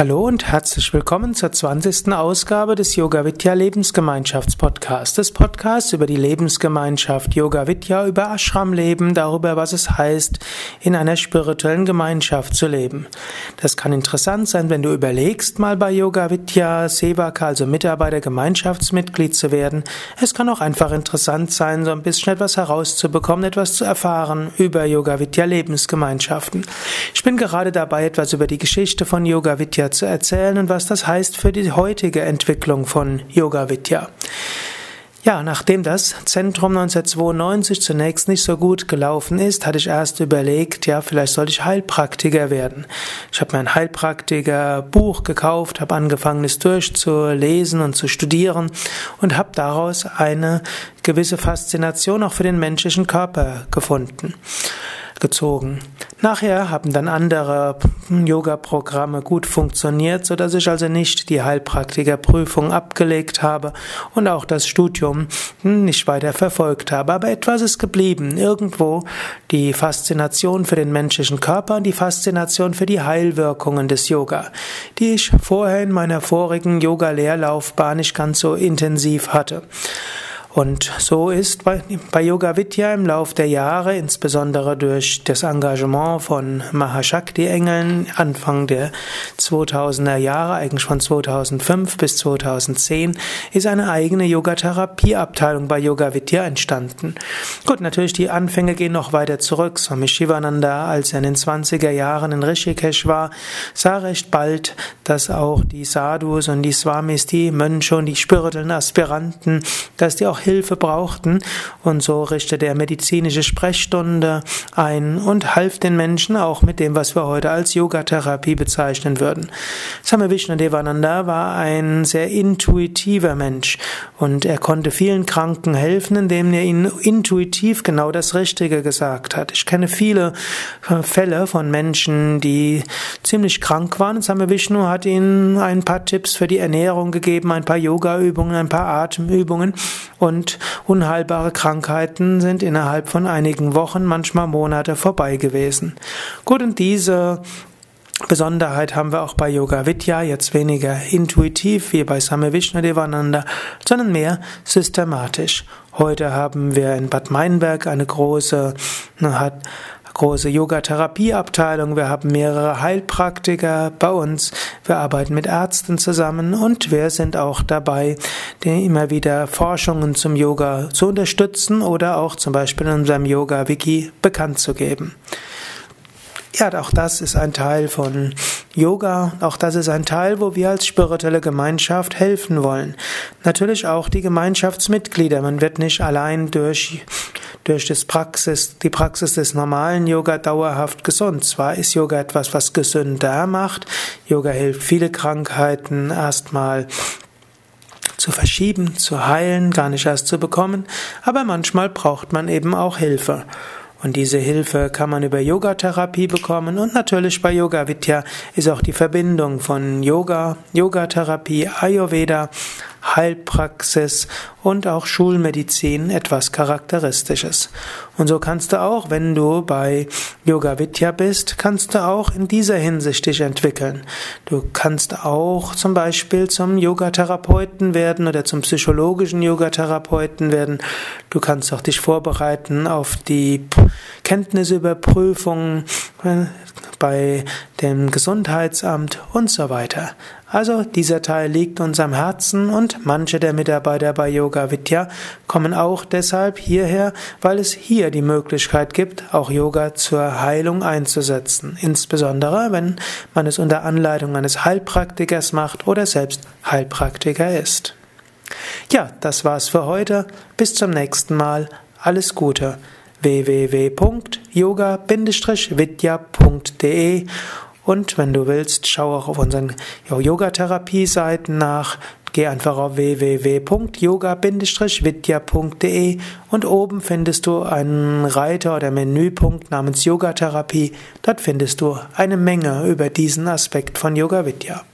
Hallo und herzlich willkommen zur 20. Ausgabe des Yoga Vidya Lebensgemeinschaftspodcasts. Des Podcasts über die Lebensgemeinschaft Yoga Vidya, über Ashram Leben, darüber, was es heißt, in einer spirituellen Gemeinschaft zu leben. Das kann interessant sein, wenn du überlegst, mal bei Yoga Vidya Sevaka, also Mitarbeiter, Gemeinschaftsmitglied zu werden. Es kann auch einfach interessant sein, so ein bisschen etwas herauszubekommen, etwas zu erfahren über Yoga Vidya Lebensgemeinschaften. Ich bin gerade dabei, etwas über die Geschichte von Yoga Vidya Zu erzählen und was das heißt für die heutige Entwicklung von Yoga Vidya. Ja, nachdem das Zentrum 1992 zunächst nicht so gut gelaufen ist, hatte ich erst überlegt, ja, vielleicht sollte ich Heilpraktiker werden. Ich habe mir ein Heilpraktiker-Buch gekauft, habe angefangen, es durchzulesen und zu studieren und habe daraus eine gewisse Faszination auch für den menschlichen Körper gefunden gezogen. Nachher haben dann andere Yoga-Programme gut funktioniert, so dass ich also nicht die Heilpraktikerprüfung abgelegt habe und auch das Studium nicht weiter verfolgt habe. Aber etwas ist geblieben. Irgendwo die Faszination für den menschlichen Körper und die Faszination für die Heilwirkungen des Yoga, die ich vorher in meiner vorigen Yoga-Lehrlaufbahn nicht ganz so intensiv hatte. Und so ist bei, bei Yoga Vidya im Lauf der Jahre, insbesondere durch das Engagement von Mahashakti-Engeln Anfang der 2000er Jahre, eigentlich von 2005 bis 2010, ist eine eigene Yogatherapieabteilung bei Yoga Vidya entstanden. Gut, natürlich die Anfänge gehen noch weiter zurück. Swami Shivananda, als er in den 20er Jahren in Rishikesh war, sah recht bald, dass auch die Sadhus und die Swamis, die Mönche und die spirituellen Aspiranten, dass die auch Hilfe brauchten. Und so richtete er medizinische Sprechstunde ein und half den Menschen auch mit dem, was wir heute als Yogatherapie bezeichnen würden. Swami Vishnadevananda war ein sehr intuitiver Mensch und er konnte vielen Kranken helfen, indem er ihnen intuitiv genau das Richtige gesagt hat. Ich kenne viele äh, Fälle von Menschen, die ziemlich krank waren. Swami Vishnu hat ihnen ein paar Tipps für die Ernährung gegeben, ein paar Yoga-Übungen, ein paar Atemübungen und unheilbare Krankheiten sind innerhalb von einigen Wochen, manchmal Monate vorbei gewesen. Gut, und diese Besonderheit haben wir auch bei Yoga Vidya, jetzt weniger intuitiv wie bei Same Vishnadevananda, sondern mehr systematisch. Heute haben wir in Bad Meinberg eine große, hat, große Yoga-Therapieabteilung, wir haben mehrere Heilpraktiker bei uns, wir arbeiten mit Ärzten zusammen und wir sind auch dabei, immer wieder Forschungen zum Yoga zu unterstützen oder auch zum Beispiel in unserem Yoga-Wiki bekannt zu geben. Ja, auch das ist ein Teil von Yoga. Auch das ist ein Teil, wo wir als spirituelle Gemeinschaft helfen wollen. Natürlich auch die Gemeinschaftsmitglieder. Man wird nicht allein durch, durch das Praxis, die Praxis des normalen Yoga dauerhaft gesund. Zwar ist Yoga etwas, was gesünder macht. Yoga hilft viele Krankheiten erstmal zu verschieben, zu heilen, gar nicht erst zu bekommen. Aber manchmal braucht man eben auch Hilfe. Und diese Hilfe kann man über Yogatherapie bekommen und natürlich bei Yoga Vidya ist auch die Verbindung von Yoga, Yogatherapie, Ayurveda, Heilpraxis und auch Schulmedizin etwas Charakteristisches. Und so kannst du auch, wenn du bei Yoga Vidya bist, kannst du auch in dieser Hinsicht dich entwickeln. Du kannst auch zum Beispiel zum Yogatherapeuten werden oder zum psychologischen Yogatherapeuten werden. Du kannst auch dich vorbereiten auf die Kenntnisüberprüfung äh, bei dem Gesundheitsamt und so weiter. Also dieser Teil liegt uns am Herzen und manche der Mitarbeiter bei Yoga Vidya kommen auch deshalb hierher, weil es hier die Möglichkeit gibt, auch Yoga zur Heilung einzusetzen. Insbesondere, wenn man es unter Anleitung eines Heilpraktikers macht oder selbst Heilpraktiker ist. Ja, das war's für heute. Bis zum nächsten Mal. Alles Gute. www.yoga-vidya.de und wenn du willst, schau auch auf unseren Yoga-Therapie-Seiten nach. Geh einfach auf www.yoga-vidya.de und oben findest du einen Reiter oder Menüpunkt namens Yoga-Therapie. Dort findest du eine Menge über diesen Aspekt von Yoga Vidya.